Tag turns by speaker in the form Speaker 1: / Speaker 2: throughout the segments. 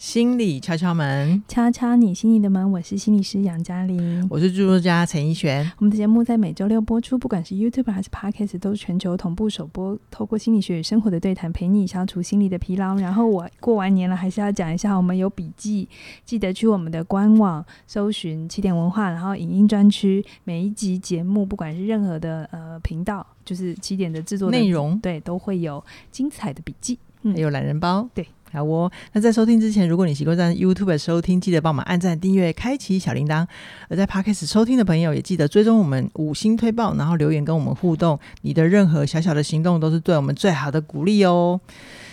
Speaker 1: 心理敲敲门，
Speaker 2: 敲敲你心里的门。我是心理师杨嘉玲，
Speaker 1: 我是著作家陈奕璇。
Speaker 2: 我们的节目在每周六播出，不管是 YouTube 还是 Podcast，都是全球同步首播。透过心理学与生活的对谈，陪你消除心理的疲劳。然后我过完年了，还是要讲一下，我们有笔记，记得去我们的官网搜寻起点文化，然后影音专区，每一集节目，不管是任何的呃频道，就是起点的制作
Speaker 1: 内容，
Speaker 2: 对，都会有精彩的笔记，
Speaker 1: 嗯，还有懒人包，
Speaker 2: 对。
Speaker 1: 好哦，那在收听之前，如果你习惯在 YouTube 收听，记得帮忙按赞、订阅、开启小铃铛；而在 Podcast 收听的朋友，也记得追踪我们五星推报，然后留言跟我们互动。你的任何小小的行动，都是对我们最好的鼓励哦。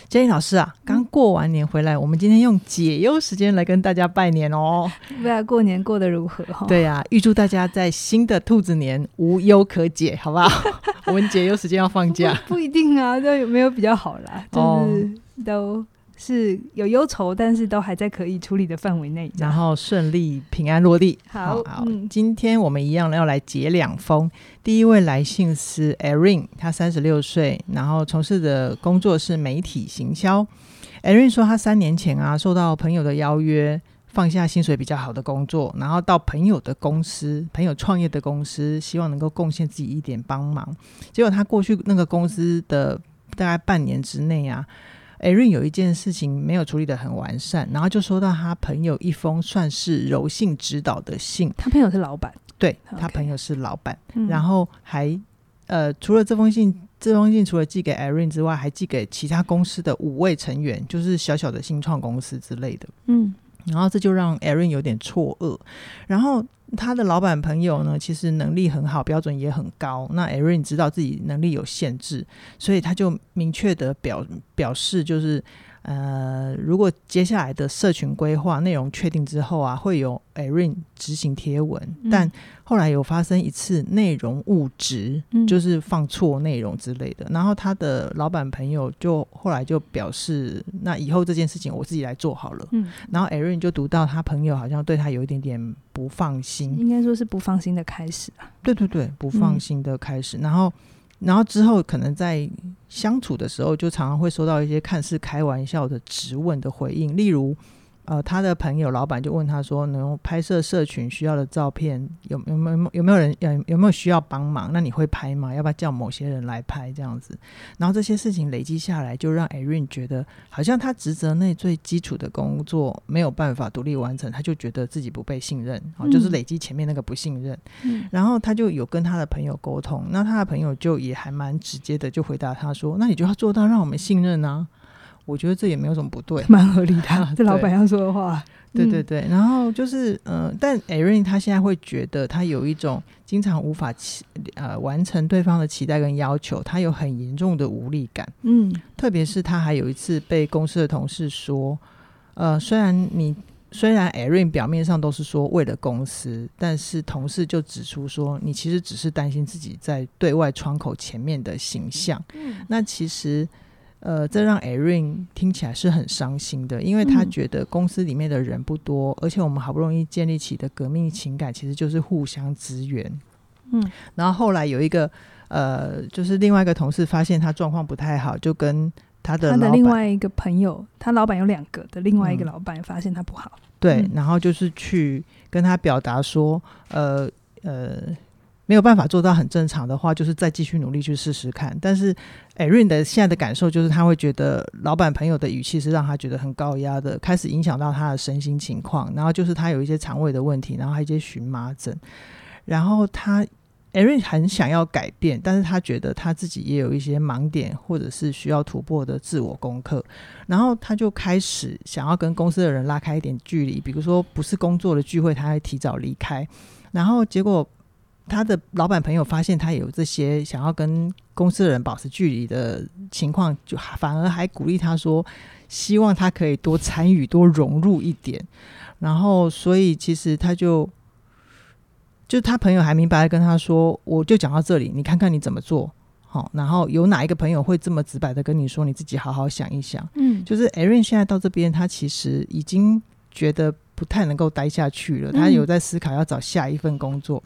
Speaker 1: 嘉玲老师啊，刚过完年回来，嗯，我们今天用解忧时间来跟大家拜年哦。
Speaker 2: 不知道过年过得如何？
Speaker 1: 对呀，啊，预祝大家在新的兔子年无忧可解，好不好？我们解忧时间要放假
Speaker 2: 不，不一定啊，这有没有比较好啦，就是都。是有忧愁，但是都还在可以处理的范围内，
Speaker 1: 然后顺利平安落地。
Speaker 2: 好，
Speaker 1: 好，嗯，今天我们一样要来解两封。第一位来信是 Erin，他三十六岁，然后从事的工作是媒体行销。Erin 说，他三年前啊，受到朋友的邀约，放下薪水比较好的工作，然后到朋友的公司，朋友创业的公司，希望能够贡献自己一点帮忙。结果他过去那个公司的大概半年之内啊。艾瑞有一件事情没有处理得很完善，然后就收到他朋友一封算是柔性指导的信。
Speaker 2: 他朋友是老
Speaker 1: 板，对他朋友是老板，嗯、然后还呃，除了这封信，这封信除了寄给艾瑞之外，还寄给其他公司的五位成员，就是小小的新创公司之类的。嗯，然后这就让艾瑞有点错愕，然后。他的老板朋友呢，其实能力很好，标准也很高。那 Erin 知道自己能力有限制，所以他就明确的表表示，就是。呃，如果接下来的社群规划内容确定之后啊，会有 Erin 执行贴文，嗯，但后来有发生一次内容误植，嗯，就是放错内容之类的。然后他的老板朋友就后来就表示，那以后这件事情我自己来做好了。嗯，然后 Erin 就读到他朋友好像对他有一点点不放心，
Speaker 2: 应该说是不放心的开始啊。
Speaker 1: 对对对，不放心的开始。嗯，然后。然后之后可能在相处的时候，就常常会收到一些看似开玩笑的质问的回应，例如。呃，他的朋友老板就问他说：“能拍摄社群需要的照片，有有没有有没有人有有没有需要帮忙？那你会拍吗？要不要叫某些人来拍这样子？”然后这些事情累积下来，就让 Erin 觉得好像他职责内最基础的工作没有办法独立完成，他就觉得自己不被信任，哦，就是累积前面那个不信任。嗯。然后他就有跟他的朋友沟通，那他的朋友就也还蛮直接的，就回答他说：“那你就要做到让我们信任啊。”我觉得这也没有什么不对，
Speaker 2: 蛮合理的。这老板要说的话，
Speaker 1: 对对对。嗯、然后就是，嗯、呃，但 Erin 他现在会觉得他有一种经常无法期呃完成对方的期待跟要求，他有很严重的无力感。嗯，特别是他还有一次被公司的同事说，呃，虽然你虽然 Erin 表面上都是说为了公司，但是同事就指出说，你其实只是担心自己在对外窗口前面的形象。嗯，那其实。呃，这让 Erin 听起来是很伤心的，因为他觉得公司里面的人不多，嗯，而且我们好不容易建立起的革命情感，其实就是互相支援。嗯，然后后来有一个呃，就是另外一个同事发现他状况不太好，就跟他的他的
Speaker 2: 另外一个朋友，他老板有两个的另外一个老板发现他不好，嗯，
Speaker 1: 对，然后就是去跟他表达说，呃呃。没有办法做到很正常的话，就是再继续努力去试试看。但是艾瑞的现在的感受就是，他会觉得老板朋友的语气是让他觉得很高压的，开始影响到他的身心情况。然后就是他有一些肠胃的问题，然后还有一些荨麻疹。然后他艾瑞很想要改变，但是他觉得他自己也有一些盲点，或者是需要突破的自我功课。然后他就开始想要跟公司的人拉开一点距离，比如说不是工作的聚会，他会提早离开。然后结果。他的老板朋友发现他有这些想要跟公司的人保持距离的情况，就反而还鼓励他说，希望他可以多参与、多融入一点。然后，所以其实他就就他朋友还明白的跟他说，我就讲到这里，你看看你怎么做好。然后有哪一个朋友会这么直白的跟你说，你自己好好想一想。嗯，就是 Erin 现在到这边，他其实已经觉得不太能够待下去了，他有在思考要找下一份工作。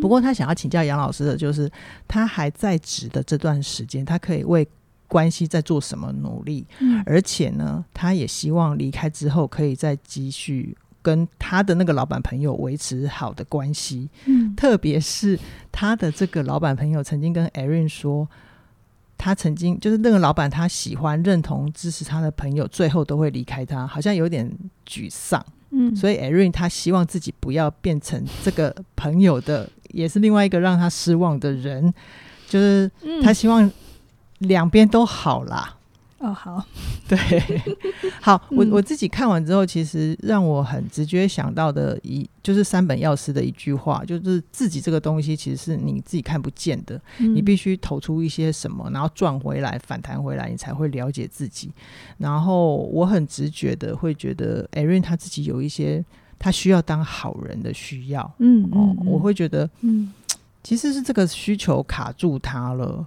Speaker 1: 不过他想要请教杨老师的就是，他还在职的这段时间，他可以为关系在做什么努力，
Speaker 2: 嗯，
Speaker 1: 而且呢，他也希望离开之后可以再继续跟他的那个老板朋友维持好的关系。
Speaker 2: 嗯，
Speaker 1: 特别是他的这个老板朋友曾经跟 Erin 说，他曾经就是那个老板，他喜欢认同支持他的朋友，最后都会离开他，好像有点沮丧。
Speaker 2: 嗯，
Speaker 1: 所以 Erin 他希望自己不要变成这个朋友的，也是另外一个让他失望的人，就是他希望两边都好啦。
Speaker 2: 哦，好，
Speaker 1: 对，好，我我自己看完之后，其实让我很直觉想到的一，就是三本药师的一句话，就是自己这个东西其实是你自己看不见的，
Speaker 2: 嗯、
Speaker 1: 你必须投出一些什么，然后赚回来，反弹回来，你才会了解自己。然后我很直觉的会觉得，Erin 他自己有一些他需要当好人的需要，
Speaker 2: 嗯，
Speaker 1: 哦，
Speaker 2: 嗯
Speaker 1: 我会觉得，
Speaker 2: 嗯。
Speaker 1: 其实是这个需求卡住他了，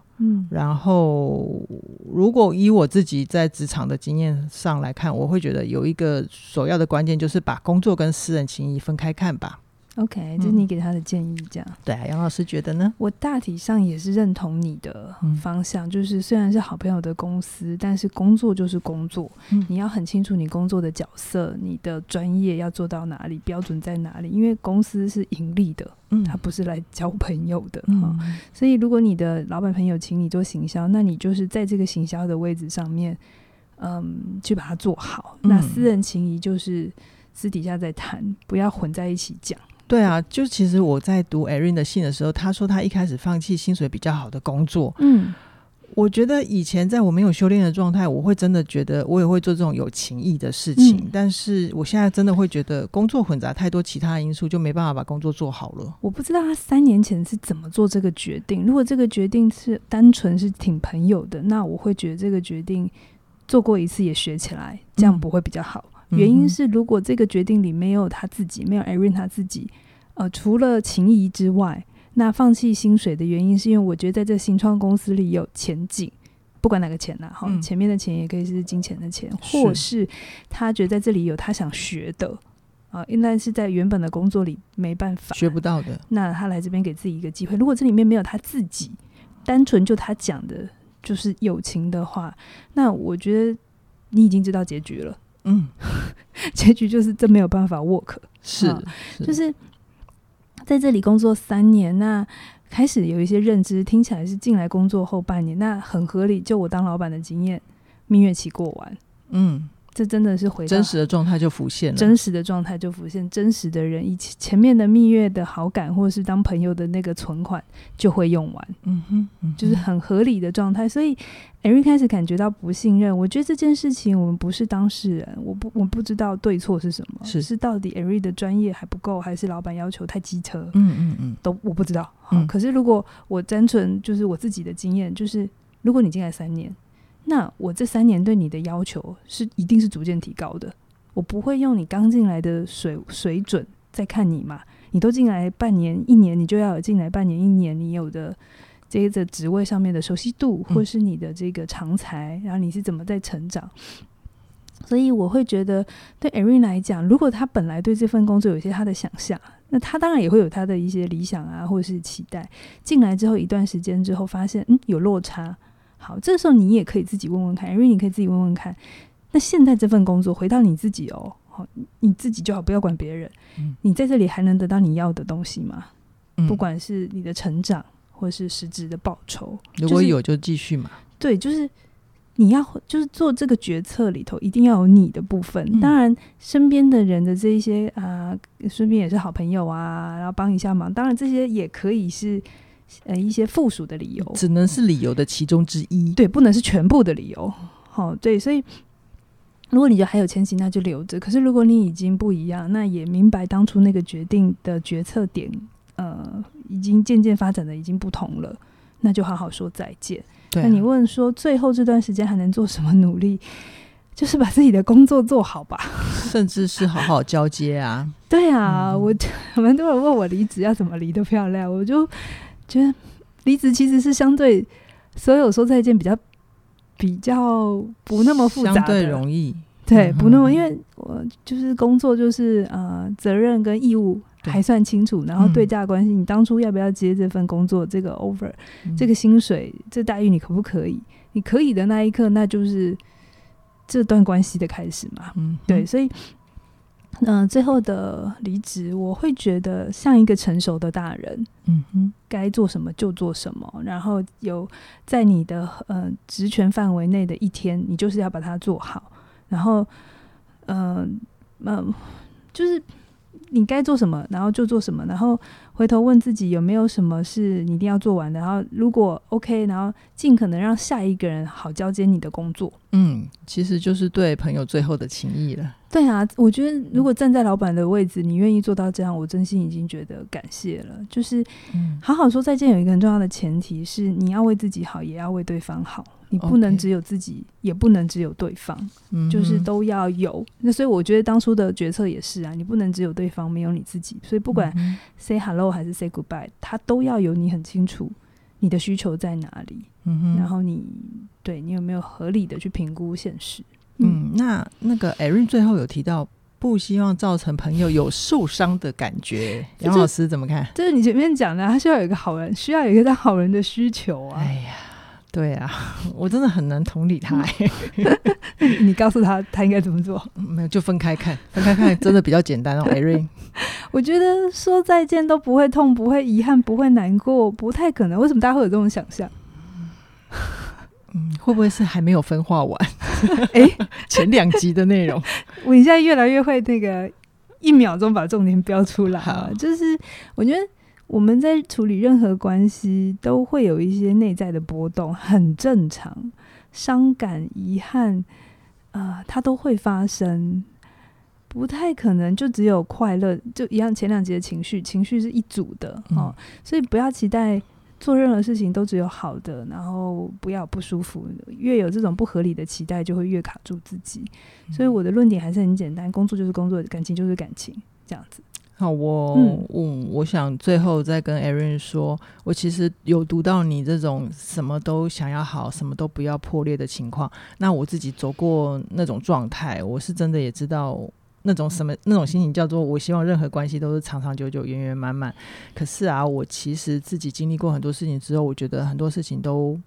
Speaker 1: 然后如果以我自己在职场的经验上来看，我会觉得有一个首要的关键就是把工作跟私人情谊分开看吧。
Speaker 2: OK，这是你给他的建议，这样、嗯、
Speaker 1: 对啊，杨老师觉得呢？
Speaker 2: 我大体上也是认同你的方向，嗯、就是虽然是好朋友的公司，但是工作就是工作，嗯、你要很清楚你工作的角色，你的专业要做到哪里，标准在哪里，因为公司是盈利的，嗯，他不是来交朋友的，嗯、哦，所以如果你的老板朋友请你做行销，那你就是在这个行销的位置上面，嗯，去把它做好。嗯、那私人情谊就是私底下再谈，不要混在一起讲。
Speaker 1: 对啊，就其实我在读 Erin 的信的时候，他说他一开始放弃薪水比较好的工作。嗯，我觉得以前在我没有修炼的状态，我会真的觉得我也会做这种有情义的事情。嗯，但是我现在真的会觉得工作混杂太多其他的因素，就没办法把工作做好了。
Speaker 2: 我不知道他三年前是怎么做这个决定。如果这个决定是单纯是挺朋友的，那我会觉得这个决定做过一次也学起来，这样不会比较好。嗯，原因是如果这个决定里没有他自己，没有 Erin 他自己。呃，除了情谊之外，那放弃薪水的原因是因为我觉得在这新创公司里有前景，不管哪个钱呐、啊，哈、嗯，前面的钱也可以是金钱的钱，或是他觉得在这里有他想学的，啊、呃，应该是在原本的工作里没办法
Speaker 1: 学不到的，
Speaker 2: 那他来这边给自己一个机会。如果这里面没有他自己，单纯就他讲的就是友情的话，那我觉得你已经知道结局了，嗯，结局就是这没有办法 work，
Speaker 1: 是
Speaker 2: 就是。在这里工作三年，那开始有一些认知，听起来是进来工作后半年，那很合理。就我当老板的经验，蜜月期过完，嗯。这真的是回到
Speaker 1: 真实的状态就浮现了，
Speaker 2: 真实的状态就浮现，真实的人以前前面的蜜月的好感，或者是当朋友的那个存款就会用完，嗯哼，嗯哼，就是很合理的状态。所以，Erin 开始感觉到不信任。我觉得这件事情我们不是当事人，我不我不知道对错是什么，是是到底 Erin 的专业还不够，还是老板要求太机车？嗯嗯嗯，都我不知道。好，嗯，可是如果我单纯就是我自己的经验，就是如果你进来三年。那我这三年对你的要求是一定是逐渐提高的，我不会用你刚进来的水水准再看你嘛。你都进来半年一年，你就要有进来半年一年你有的这个职位上面的熟悉度，或是你的这个长才，然后你是怎么在成长。所以我会觉得，对 Erin 来讲，如果他本来对这份工作有一些他的想象，那他当然也会有他的一些理想啊，或者是期待。进来之后一段时间之后，发现嗯有落差。好，这个时候你也可以自己问问看，因为你可以自己问问看。那现在这份工作回到你自己哦，好，你自己就好，不要管别人。嗯，你在这里还能得到你要的东西吗？嗯，不管是你的成长，或是实质的报酬，
Speaker 1: 如果有就继续嘛。
Speaker 2: 对，就是你要就是做这个决策里头，一定要有你的部分。嗯，当然，身边的人的这一些啊，顺便也是好朋友啊，然后帮一下忙。当然，这些也可以是。呃，一些附属的理由，
Speaker 1: 只能是理由的其中之一，
Speaker 2: 对，不能是全部的理由。好、哦，对，所以如果你觉得还有前行，那就留着。可是如果你已经不一样，那也明白当初那个决定的决策点，呃，已经渐渐发展的已经不同了，那就好好说再
Speaker 1: 见。啊、
Speaker 2: 那你问说最后这段时间还能做什么努力？就是把自己的工作做好吧，
Speaker 1: 甚至是好好交接啊。
Speaker 2: 对啊，嗯、我 很多人问我离职要怎么离得漂亮，我就。觉得离职其实是相对所有说再见比较比较不那么复杂的，
Speaker 1: 相对容易。
Speaker 2: 对，不那么，因为我就是工作就是呃责任跟义务还算清楚，然后对价关系，你当初要不要接这份工作，这个 offer，这个薪水，这待遇你可不可以？你可以的那一刻，那就是这段关系的开始嘛。嗯，对，所以。嗯、呃，最后的离职，我会觉得像一个成熟的大人，嗯哼，该做什么就做什么，然后有在你的呃职权范围内的一天，你就是要把它做好，然后，嗯、呃、嗯、呃，就是你该做什么，然后就做什么，然后回头问自己有没有什么是你一定要做完的，然后如果 OK，然后尽可能让下一个人好交接你的工作。
Speaker 1: 嗯，其实就是对朋友最后的情谊了。
Speaker 2: 对啊，我觉得如果站在老板的位置，你愿意做到这样，我真心已经觉得感谢了。就是好好说再见，有一个很重要的前提是你要为自己好，也要为对方好。你不能只有自己，也不能只有对方，就是都要有。那所以我觉得当初的决策也是啊，你不能只有对方，没有你自己。所以不管 say hello 还是 say goodbye，他都要有你很清楚你的需求在哪里，嗯然后你对你有没有合理的去评估现实。
Speaker 1: 嗯，那那个 Erin 最后有提到，不希望造成朋友有受伤的感觉。杨老师怎么看？
Speaker 2: 就是你前面讲的，他需要有一个好人，需要有一个当好人的需求啊。
Speaker 1: 哎呀，对啊，我真的很难同理他。
Speaker 2: 你告诉他，他应该怎么做？
Speaker 1: 没有，就分开看，分开看，真的比较简单哦。Erin，
Speaker 2: 我觉得说再见都不会痛，不会遗憾，不会难过，不太可能。为什么大家会有这种想象？
Speaker 1: 嗯，会不会是还没有分化完？哎、欸，前两集的内容，
Speaker 2: 我现在越来越会那个一秒钟把重点标出来了。就是我觉得我们在处理任何关系，都会有一些内在的波动，很正常。伤感、遗憾，啊、呃，它都会发生，不太可能就只有快乐。就一样，前两节的情绪，情绪是一组的哦，所以不要期待。做任何事情都只有好的，然后不要不舒服。越有这种不合理的期待，就会越卡住自己。嗯、所以我的论点还是很简单：工作就是工作，感情就是感情，这样子。
Speaker 1: 好，我嗯，我我想最后再跟 Erin 说，我其实有读到你这种什么都想要好，什么都不要破裂的情况。那我自己走过那种状态，我是真的也知道。那种什么那种心情叫做我希望任何关系都是长长久久、圆圆满满。可是啊，我其实自己经历过很多事情之后，我觉得很多事情都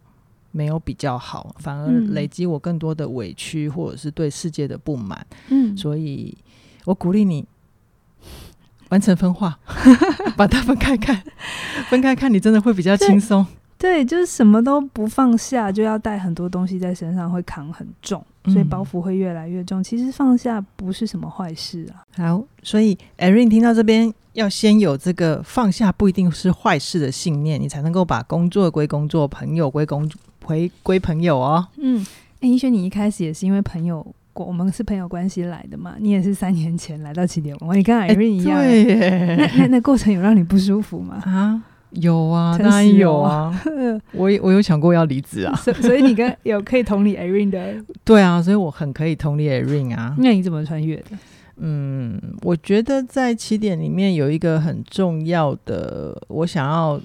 Speaker 1: 没有比较好，反而累积我更多的委屈或者是对世界的不满。嗯，所以我鼓励你完成分化，把它分开看，分开看你真的会比较轻松。
Speaker 2: 对，就是什么都不放下，就要带很多东西在身上，会扛很重。所以包袱会越来越重。其实放下不是什么坏事啊。
Speaker 1: 好，所以 Erin 听到这边，要先有这个放下不一定是坏事的信念，你才能够把工作归工作，朋友归工回归朋友哦。
Speaker 2: 嗯，哎，依瑄，你一开始也是因为朋友，我们是朋友关系来的嘛？你也是三年前来到起点文化，你跟 Irene 一样。
Speaker 1: 对，
Speaker 2: 那 那那过程有让你不舒服吗？
Speaker 1: 啊？有啊，当然有啊。我我有想过要离职啊，
Speaker 2: 所所以你跟 有可以同理 Irene 的。
Speaker 1: 对啊，所以我很可以同理 Irene 啊。
Speaker 2: 那你怎么穿越的？
Speaker 1: 嗯，我觉得在起点里面有一个很重要的，我想要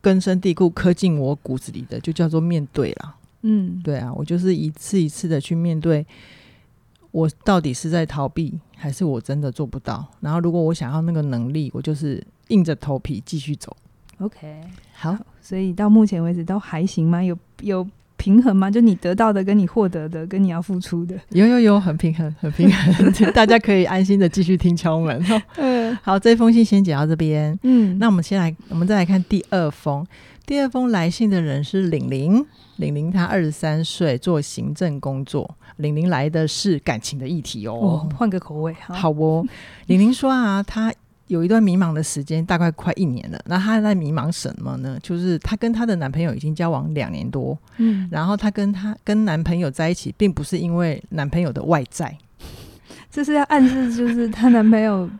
Speaker 1: 根深蒂固刻进我骨子里的，就叫做面对啦。嗯，对啊，我就是一次一次的去面对，我到底是在逃避，还是我真的做不到？然后如果我想要那个能力，我就是硬着头皮继续走。
Speaker 2: OK，好，好，所以到目前为止都还行吗？有有平衡吗？就你得到的跟你获得的跟你要付出的，
Speaker 1: 有有有，很平衡，很平衡，大家可以安心的继续听敲门。嗯，好，这封信先讲到这边。嗯，那我们先来，我们再来看第二封。第二封来信的人是玲玲，玲玲她二十三岁，做行政工作。玲玲来的是感情的议题哦，
Speaker 2: 换、哦、个口味，好，
Speaker 1: 好哦。玲玲说啊，她。有一段迷茫的时间，大概快一年了。那她在迷茫什么呢？就是她跟她的男朋友已经交往两年多，嗯，然后她跟她跟男朋友在一起，并不是因为男朋友的外在，
Speaker 2: 这是要暗示，就是她男朋友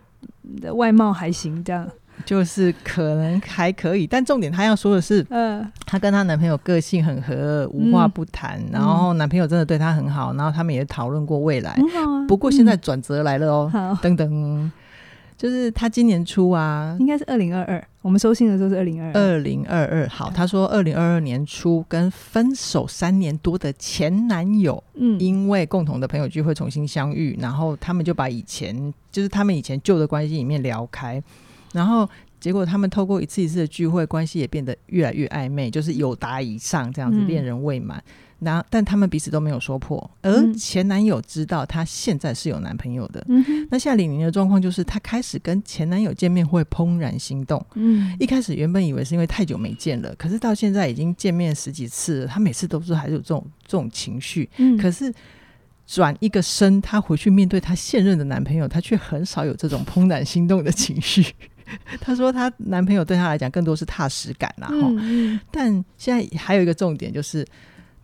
Speaker 2: 的外貌还行，这样
Speaker 1: 就是可能还可以。但重点她要说的是，嗯，她跟她男朋友个性很合，无话不谈，嗯，然后男朋友真的对她很好，然后他们也讨论过未来。啊，不过现在转折来了哦，嗯，等等。就是他今年初啊，
Speaker 2: 应该是二零二二。我们收信的时候是二零二二。
Speaker 1: 二零二二，好，他说二零二二年初跟分手三年多的前男友，嗯，因为共同的朋友聚会重新相遇，然后他们就把以前就是他们以前旧的关系里面聊开，然后结果他们透过一次一次的聚会，关系也变得越来越暧昧，就是有达以上这样子，恋人未满。那但他们彼此都没有说破，而前男友知道她现在是有男朋友的。嗯、那现在李宁的状况就是，她开始跟前男友见面会怦然心动。嗯，一开始原本以为是因为太久没见了，可是到现在已经见面十几次了，她每次都是还是有这种这种情绪。嗯，可是转一个身，她回去面对她现任的男朋友，她却很少有这种怦然心动的情绪。她说，她男朋友对她来讲更多是踏实感啦。嗯嗯，但现在还有一个重点就是。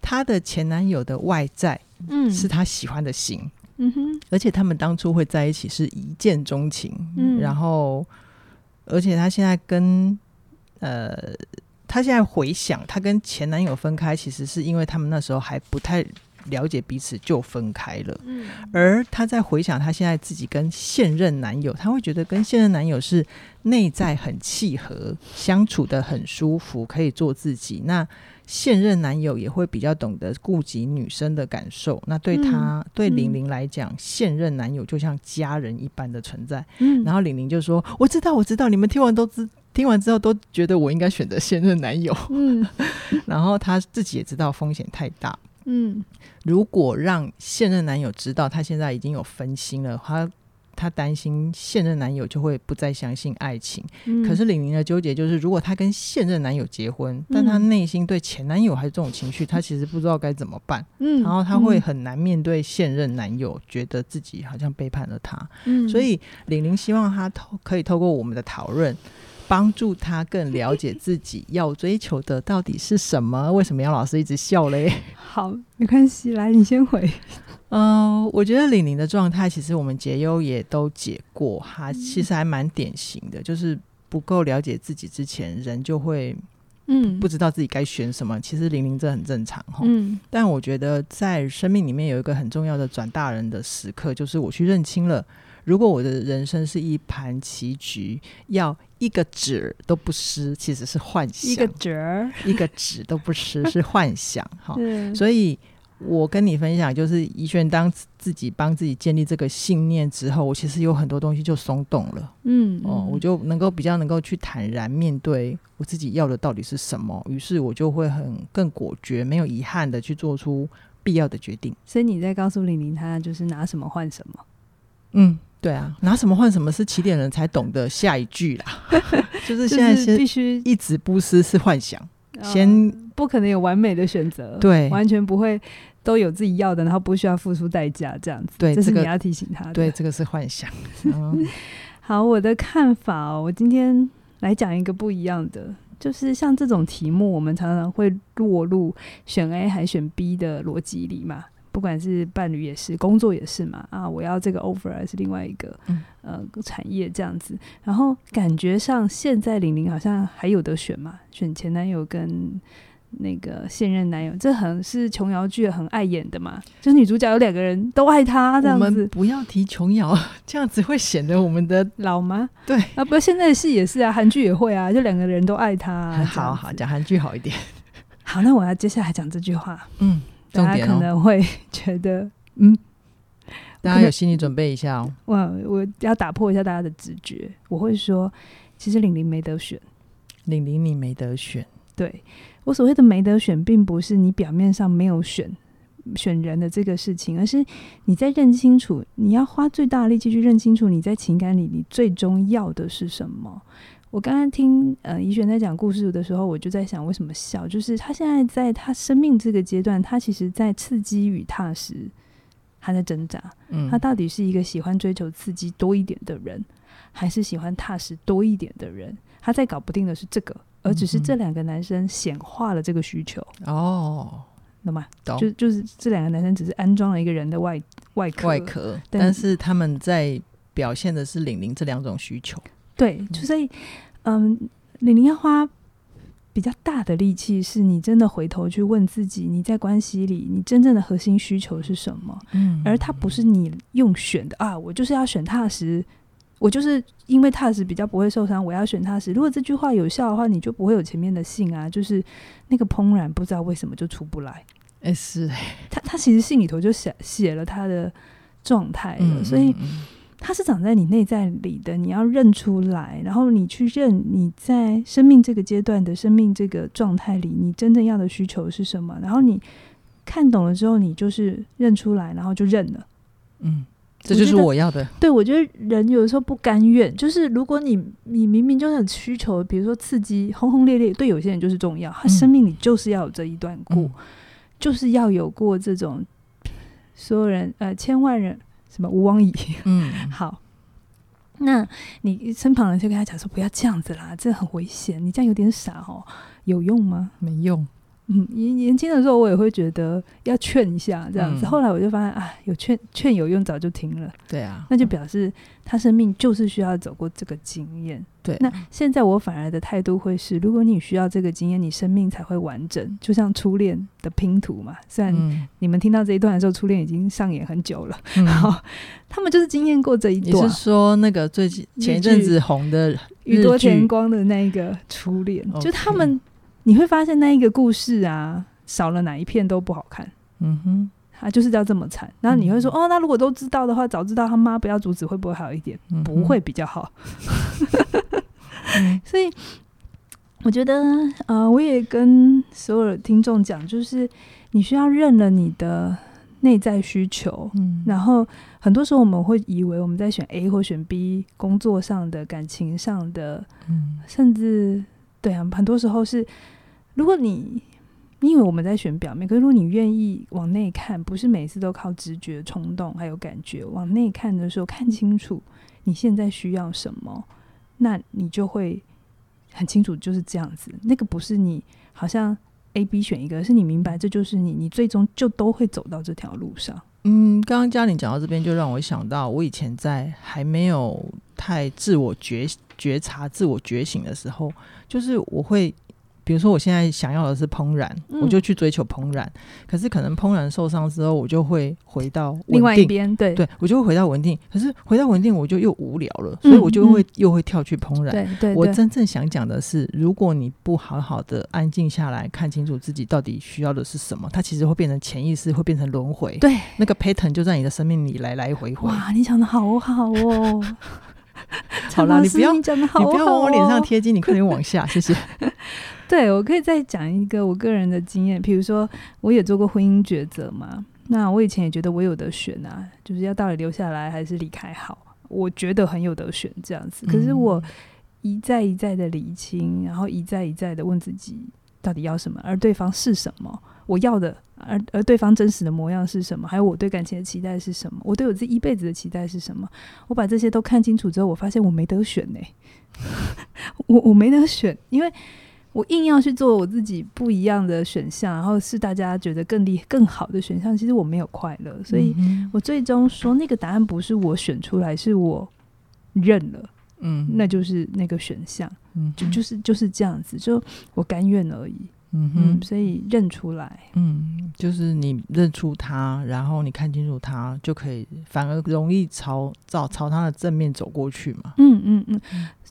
Speaker 1: 她的前男友的外在，嗯，是她喜欢的型，嗯哼，而且他们当初会在一起是一见钟情，嗯，然后，而且她现在跟，呃，她现在回想，她跟前男友分开，其实是因为他们那时候还不太了解彼此就分开了，嗯，而她在回想她现在自己跟现任男友，她会觉得跟现任男友是内在很契合，相处的很舒服，可以做自己，那。现任男友也会比较懂得顾及女生的感受，那对她、嗯、对玲玲来讲、嗯，现任男友就像家人一般的存在。嗯，然后玲玲就说：“我知道，我知道，你们听完都知，听完之后都觉得我应该选择现任男友。”嗯，然后她自己也知道风险太大。嗯，如果让现任男友知道她现在已经有分心了，他。她担心现任男友就会不再相信爱情，嗯、可是李玲的纠结就是，如果她跟现任男友结婚，嗯、但她内心对前男友还是这种情绪，她其实不知道该怎么办。嗯，然后她会很难面对现任男友，觉得自己好像背叛了他。嗯，所以李玲希望她透可以透过我们的讨论，帮助他更了解自己要追求的到底是什么。为什么杨老师一直笑嘞？
Speaker 2: 好，没关系，来你先回。
Speaker 1: 嗯、呃，我觉得玲玲的状态，其实我们解忧也都解过，哈，其实还蛮典型的，嗯、就是不够了解自己之前，人就会嗯不知道自己该选什么。其实玲玲这很正常哈，嗯，但我觉得在生命里面有一个很重要的转大人的时刻，就是我去认清了，如果我的人生是一盘棋局，要一个纸都不失，其实是幻想，一个
Speaker 2: 子
Speaker 1: 一个纸都不失 是幻想哈，所以。我跟你分享，就是怡轩当自己帮自己建立这个信念之后，我其实有很多东西就松动了。嗯，哦，我就能够比较能够去坦然面对我自己要的到底是什么，于是我就会很更果决、没有遗憾的去做出必要的决定。
Speaker 2: 所以你在告诉玲玲，她就是拿什么换什么？
Speaker 1: 嗯，对啊，拿什么换什么是起点人才懂得下一句啦。就是现在是必须一直不失是幻想，先
Speaker 2: 不可能有完美的选择，
Speaker 1: 对，
Speaker 2: 完全不会。都有自己要的，然后不需要付出代价，这样子。
Speaker 1: 对，
Speaker 2: 这是你要提醒他的。
Speaker 1: 对，这个是幻想。嗯、
Speaker 2: 好，我的看法哦，我今天来讲一个不一样的，就是像这种题目，我们常常会落入选 A 还选 B 的逻辑里嘛。不管是伴侣也是，工作也是嘛。啊，我要这个 offer 还是另外一个、嗯、呃产业这样子。然后感觉上现在玲玲好像还有得选嘛，选前男友跟。那个现任男友，这很是琼瑶剧很爱演的嘛，就是女主角有两个人都爱他这样子。我们
Speaker 1: 不要提琼瑶，这样子会显得我们的
Speaker 2: 老吗？
Speaker 1: 对
Speaker 2: 啊，不，现在的戏也是啊，韩剧也会啊，就两个人都爱他、啊。
Speaker 1: 好好讲韩剧好一点。
Speaker 2: 好，那我要接下来讲这句话。
Speaker 1: 嗯，
Speaker 2: 大家可能会觉得，嗯，
Speaker 1: 大家有心理准备一下哦。
Speaker 2: 我我要打破一下大家的直觉，我会说，其实玲玲没得选，
Speaker 1: 玲玲你没得选，
Speaker 2: 对。我所谓的没得选，并不是你表面上没有选选人的这个事情，而是你在认清楚，你要花最大的力气去认清楚你在情感里你最终要的是什么。我刚刚听呃怡璇在讲故事的时候，我就在想为什么笑，就是他现在在他生命这个阶段，他其实在刺激与踏实，他在挣扎。嗯，他到底是一个喜欢追求刺激多一点的人，还是喜欢踏实多一点的人？他在搞不定的是这个。而只是这两个男生显化了这个需求哦，懂吗？懂，就就是这两个男生只是安装了一个人的外外壳，
Speaker 1: 外壳，但是他们在表现的是玲玲这两种需求。
Speaker 2: 对，就所以，嗯，玲玲要花比较大的力气，是你真的回头去问自己，你在关系里你真正的核心需求是什么？嗯，而他不是你用选的啊，我就是要选踏实。我就是因为踏实比较不会受伤，我要选踏实。如果这句话有效的话，你就不会有前面的信啊，就是那个怦然不知道为什么就出不来。
Speaker 1: 哎、欸，是
Speaker 2: 他他其实信里头就写写了他的状态了，嗯，所以他是长在你内在里的，你要认出来，然后你去认你在生命这个阶段的生命这个状态里，你真正要的需求是什么，然后你。看懂了之后，你就是认出来，然后就认了。
Speaker 1: 嗯，这就是我要的。
Speaker 2: 对，我觉得人有的时候不甘愿，就是如果你你明明就是很需求，比如说刺激轰轰烈烈，对有些人就是重要，他生命里就是要有这一段过，嗯、就是要有过这种所有人呃千万人什么吴王乙。嗯，好。那你身旁人就跟他讲说：“不要这样子啦，这很危险。你这样有点傻哦，有用吗？
Speaker 1: 没用。
Speaker 2: 嗯，年年轻的时候我也会觉得要劝一下这样子。嗯、后来我就发现，啊，有劝劝有用，早就停了。
Speaker 1: 对啊，
Speaker 2: 那就表示他生命就是需要走过这个经验。
Speaker 1: 对，
Speaker 2: 那现在我反而的态度会是：如果你需要这个经验，你生命才会完整。就像初恋的拼图嘛。虽然你们听到这一段的时候，初恋已经上演很久了，然后、嗯、他们就是经验过这一段。
Speaker 1: 你是说那个最近前一阵子红的
Speaker 2: 宇多田光的那个初恋？就他们。你会发现那一个故事啊，少了哪一片都不好看。嗯哼，他就是要这么惨。然后你会说，哦，那如果都知道的话，早知道他妈不要阻止，会不会好一点？嗯、不会比较好。嗯、所以我觉得，呃，我也跟所有的听众讲，就是你需要认了你的内在需求。嗯，然后很多时候我们会以为我们在选 A 或选 B，工作上的、感情上的，嗯，甚至。对啊，很多时候是，如果你因为我们在选表面，可是如果你愿意往内看，不是每次都靠直觉、冲动还有感觉往内看的时候，看清楚你现在需要什么，那你就会很清楚就是这样子。那个不是你好像 A、B 选一个，是你明白这就是你，你最终就都会走到这条路上。
Speaker 1: 嗯，刚刚嘉玲讲到这边，就让我想到我以前在还没有太自我觉觉察、自我觉醒的时候。就是我会，比如说我现在想要的是怦然，嗯、我就去追求怦然。可是可能怦然受伤之后，我就会回到
Speaker 2: 另外一边，对
Speaker 1: 对，我就会回到稳定。可是回到稳定，我就又无聊了，所以我就会、嗯、又会跳去怦然。对对，对，我真正想讲的是，如果你不好好的安静下来看清楚自己到底需要的是什么，它其实会变成潜意识，会变成轮回。
Speaker 2: 对，
Speaker 1: 那个 pattern 就在你的生命里来来回回。
Speaker 2: 哇，你讲的好好哦。
Speaker 1: 好了，你不要你不要往我脸上贴金，你快点往下，谢谢。
Speaker 2: 对，我可以再讲一个我个人的经验，比如说我也做过婚姻抉择嘛。那我以前也觉得我有得选啊，就是要到底留下来还是离开好，我觉得很有得选这样子。可是我一再一再的理清，然后一再一再的问自己到底要什么，而对方是什么。我要的，而而对方真实的模样是什么？还有我对感情的期待是什么？我对我自己一辈子的期待是什么？我把这些都看清楚之后，我发现我没得选呢、欸。我我没得选，因为我硬要去做我自己不一样的选项，然后是大家觉得更厉更好的选项，其实我没有快乐。所以我最终说那个答案不是我选出来，是我认了。嗯，那就是那个选项。嗯，就就是就是这样子，就我甘愿而已。嗯哼嗯，所以认出来，
Speaker 1: 嗯，就是你认出他，然后你看清楚他，就可以反而容易朝照朝他的正面走过去嘛。
Speaker 2: 嗯嗯嗯，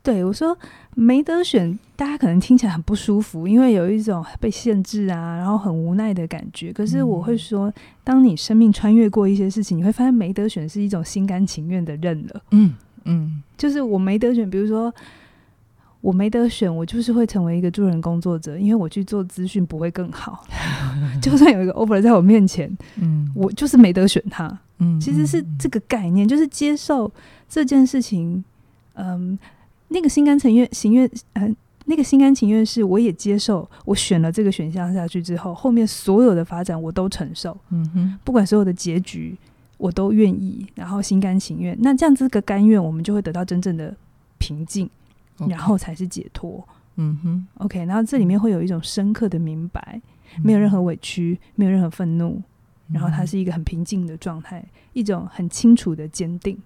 Speaker 2: 对，我说没得选，大家可能听起来很不舒服，因为有一种被限制啊，然后很无奈的感觉。可是我会说，当你生命穿越过一些事情，你会发现没得选是一种心甘情愿的认了。嗯嗯，就是我没得选，比如说。我没得选，我就是会成为一个助人工作者，因为我去做资讯不会更好。就算有一个 offer 在我面前，嗯，我就是没得选他。嗯，其实是这个概念，就是接受这件事情。嗯，那个心甘情愿，情愿，嗯，那个心甘情愿是我也接受，我选了这个选项下去之后，后面所有的发展我都承受。嗯哼，不管所有的结局我都愿意，然后心甘情愿。那这样子个甘愿，我们就会得到真正的平静。然后才是解脱，嗯哼，OK，然后这里面会有一种深刻的明白，没有任何委屈，没有任何愤怒，然后它是一个很平静的状态，一种很清楚的坚定。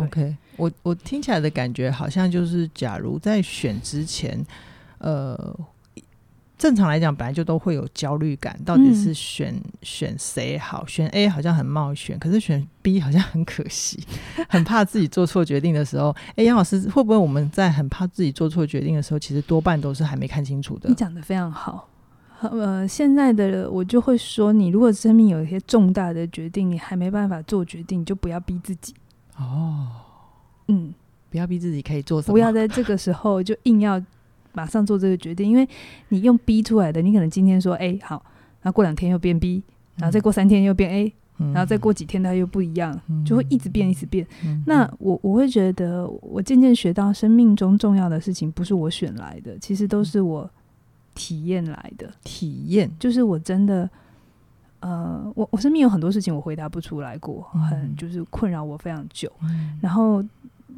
Speaker 1: OK，我我听起来的感觉好像就是，假如在选之前，呃。正常来讲，本来就都会有焦虑感，到底是选、嗯、选谁好？选 A 好像很冒险，可是选 B 好像很可惜，很怕自己做错决定的时候。哎，杨老师，会不会我们在很怕自己做错决定的时候，其实多半都是还没看清楚的？
Speaker 2: 你讲的非常好。呃，现在的我就会说，你如果生命有一些重大的决定，你还没办法做决定，就不要逼自己。哦，嗯，
Speaker 1: 不要逼自己可以做什么？
Speaker 2: 不要在这个时候就硬要。马上做这个决定，因为你用逼出来的，你可能今天说 A 好，然后过两天又变 B，然后再过三天又变 A，
Speaker 1: 嗯。
Speaker 2: 然后再过几天它又不一样，
Speaker 1: 嗯。
Speaker 2: 就会一直变，一直变。
Speaker 1: 嗯。
Speaker 2: 那我我会觉得，我渐渐学到生命中重要的事情不是我选来的，其实都是我体验来的。
Speaker 1: 体验，
Speaker 2: 就是我真的，呃，我我身边有很多事情我回答不出来过，
Speaker 1: 嗯。
Speaker 2: 很就是困扰我非常久。
Speaker 1: 嗯。
Speaker 2: 然后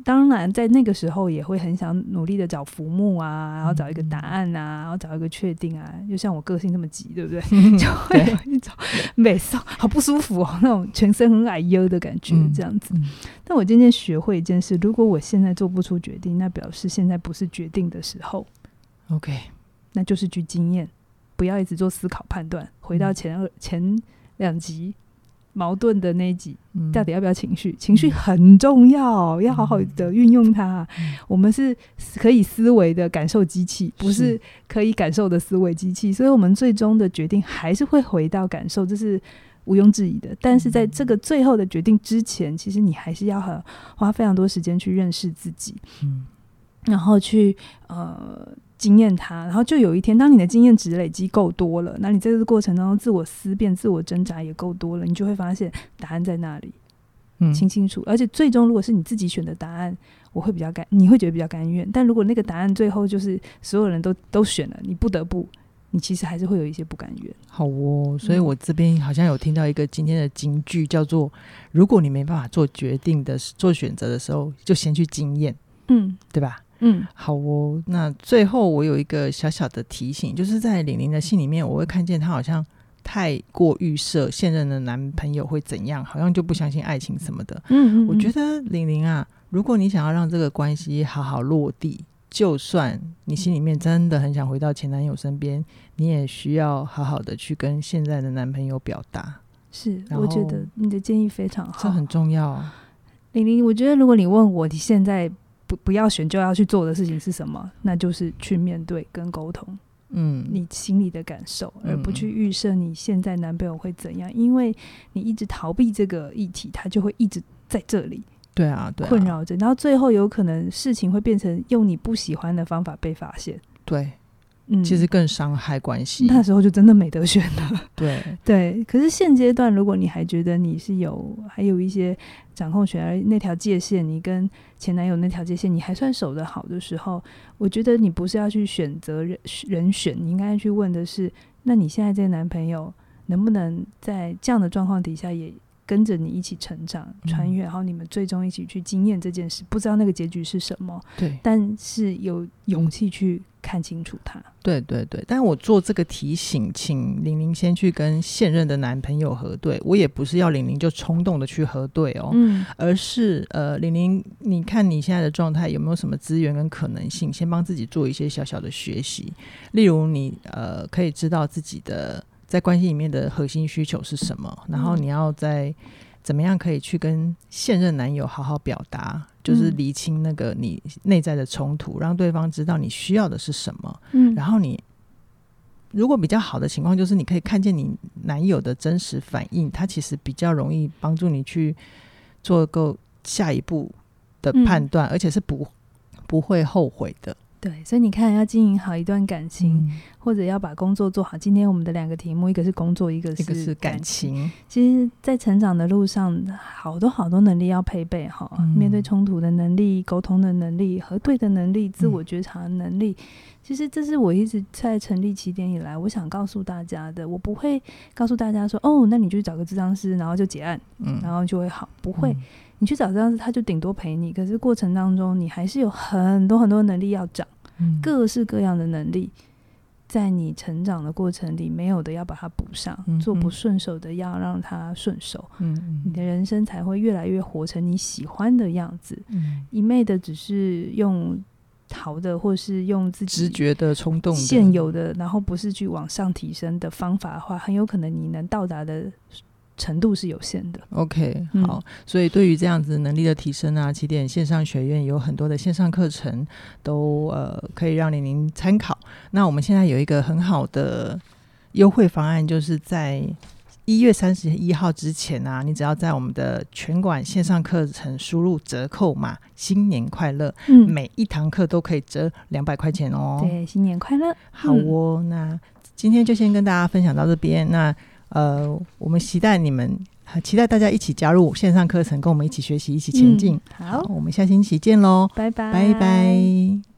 Speaker 2: 当然在那个时候也会很想努力的找浮木啊，然后找一个答案啊，然后找一个确定啊。就像我个性这么急，对不对？就会有一种美送好不舒服哦，那种全身很矮忧的感觉，
Speaker 1: 嗯
Speaker 2: 这样子。
Speaker 1: 嗯
Speaker 2: 但我渐渐学会一件事：如果我现在做不出决定，那表示现在不是决定的时候。
Speaker 1: OK，
Speaker 2: 那就是去经验，不要一直做思考判断。回到前二前两集矛盾的那一集，
Speaker 1: 嗯
Speaker 2: 到底要不要情绪？情绪很重要，要好好的运用它。
Speaker 1: 嗯
Speaker 2: 我们是可以思维的感受机器，不是
Speaker 1: 是
Speaker 2: 可以感受的思维机器。所以，我们最终的决定还是会回到感受，这是毋庸置疑的。但是，在这个最后的决定之前，其实你还是要很花非常多时间去认识自己。
Speaker 1: 嗯
Speaker 2: 然后去呃经验它，然后就有一天，当你的经验值累积够多了，那你在这个过程当中自我思辨、自我挣扎也够多了，你就会发现答案在那里，
Speaker 1: 嗯
Speaker 2: 清清楚。而且最终，如果是你自己选的答案，我会比较甘，你会觉得比较甘愿。但如果那个答案最后就是所有人都都选了，你不得不，你其实还是会有一些不甘愿。
Speaker 1: 好哦，所以我这边好像有听到一个今天的金句，叫做：如果你没办法做决定的做选择的时候，就先去经验，
Speaker 2: 嗯
Speaker 1: 对吧？
Speaker 2: 嗯
Speaker 1: 好哦，那最后我有一个小小的提醒，就是在玲玲的信里面，我会看见她好像太过预设现任的男朋友会怎样，好像就不相信爱情什么的。
Speaker 2: 嗯嗯，
Speaker 1: 我觉
Speaker 2: 得
Speaker 1: 得玲玲啊，如果你想要让这个关系好好落地，就算你心里面真的很想回到前男友身边，你也需要好好的去跟现在的男朋友表达，
Speaker 2: 是，我
Speaker 1: 觉
Speaker 2: 得你的建议非常好，
Speaker 1: 这很重要。
Speaker 2: 玲玲，我觉得如果你问我你现在不不要选就要去做的事情是什么，那就是去面对跟沟通。
Speaker 1: 嗯，
Speaker 2: 你心里的感受，
Speaker 1: 嗯
Speaker 2: 而不去预设你现在男朋友会怎样，因为你一直逃避这个议题，他就会一直在这里
Speaker 1: 对啊，对啊，
Speaker 2: 困扰着，然后最后有可能事情会变成用你不喜欢的方法被发现。
Speaker 1: 对，
Speaker 2: 嗯，
Speaker 1: 其实更伤害关系。
Speaker 2: 那时候就真的没得选了。
Speaker 1: 对，
Speaker 2: 对，可是现阶段，如果你还觉得你是有还有一些掌控权，而那条界限，你跟前男友那条界限，你还算守得好的时候，我觉得你不是要去选择人人选，你应该去问的是，那你现在这个男朋友能不能在这样的状况底下也跟着你一起成长、穿越，然后你们最终一起去经验这件事，不知道那个结局是什么，
Speaker 1: 对，
Speaker 2: 但是有勇气去看清楚它。
Speaker 1: 对，对，对。但我做这个提醒，请玲玲先去跟现任的男朋友核对。我也不是要玲玲就冲动的去核对哦，
Speaker 2: 嗯
Speaker 1: 而是呃，玲玲，你看你现在的状态有没有什么资源跟可能性，先帮自己做一些小小的学习。例如你，呃，可以知道自己的在关系里面的核心需求是什么，然后你要在怎么样可以去跟现任男友好好表达，就是厘清那个你内在的冲突，让对方知道你需要的是什么。
Speaker 2: 嗯。
Speaker 1: 然后你如果比较好的情况，就是你可以看见你男友的真实反应，他其实比较容易帮助你去做够下一步的判断，而且是不不会后悔的。
Speaker 2: 对，所以你看，要经营好一段感情，
Speaker 1: 嗯
Speaker 2: 或者要把工作做好。今天我们的两个题目，一个是工作，一
Speaker 1: 个是感
Speaker 2: 感情。其实，在成长的路上，好多好多能力要配备哈，
Speaker 1: 嗯
Speaker 2: 面对冲突的能力、沟通的能力、核对的能力、自我觉察的能力。其实，这是我一直在成立起点以来，我想告诉大家的。我不会告诉大家说，哦，那你去找个智商师，然后就结案，
Speaker 1: 嗯，
Speaker 2: 然后就会好。不会，
Speaker 1: 嗯
Speaker 2: 你去找咨商师，他就顶多陪你。可是过程当中，你还是有很多很多能力要长。
Speaker 1: 嗯。
Speaker 2: 各式各样的能力，在你成长的过程里没有的要把它补上，
Speaker 1: 嗯
Speaker 2: 做不顺手的要让它顺手，
Speaker 1: 嗯
Speaker 2: 你的人生才会越来越活成你喜欢的样子。
Speaker 1: 嗯。
Speaker 2: 一昧的只是用逃的，或是用自己
Speaker 1: 直觉的冲动的
Speaker 2: 现有的，然后不是去往上提升的方法的话，很有可能你能到达的程度是有限的。
Speaker 1: OK，
Speaker 2: 嗯
Speaker 1: 好，所以对于这样子能力的提升啊，起点线上学院有很多的线上课程，都呃可以让玲玲参考。那我们现在有一个很好的优惠方案，就是在一月三十一号之前啊，你只要在我们的全馆线上课程输入折扣码“新年快乐”，
Speaker 2: 嗯，
Speaker 1: 每一堂课都可以折两百块钱哦。
Speaker 2: 对，新年快乐！
Speaker 1: 好哦，那今天就先跟大家分享到这边。那呃，我们期待你们，期待大家一起加入线上课程，跟我们一起学习，一起前进。
Speaker 2: 嗯、好，
Speaker 1: 好，我们下星期见喽，
Speaker 2: 拜拜，
Speaker 1: 拜拜。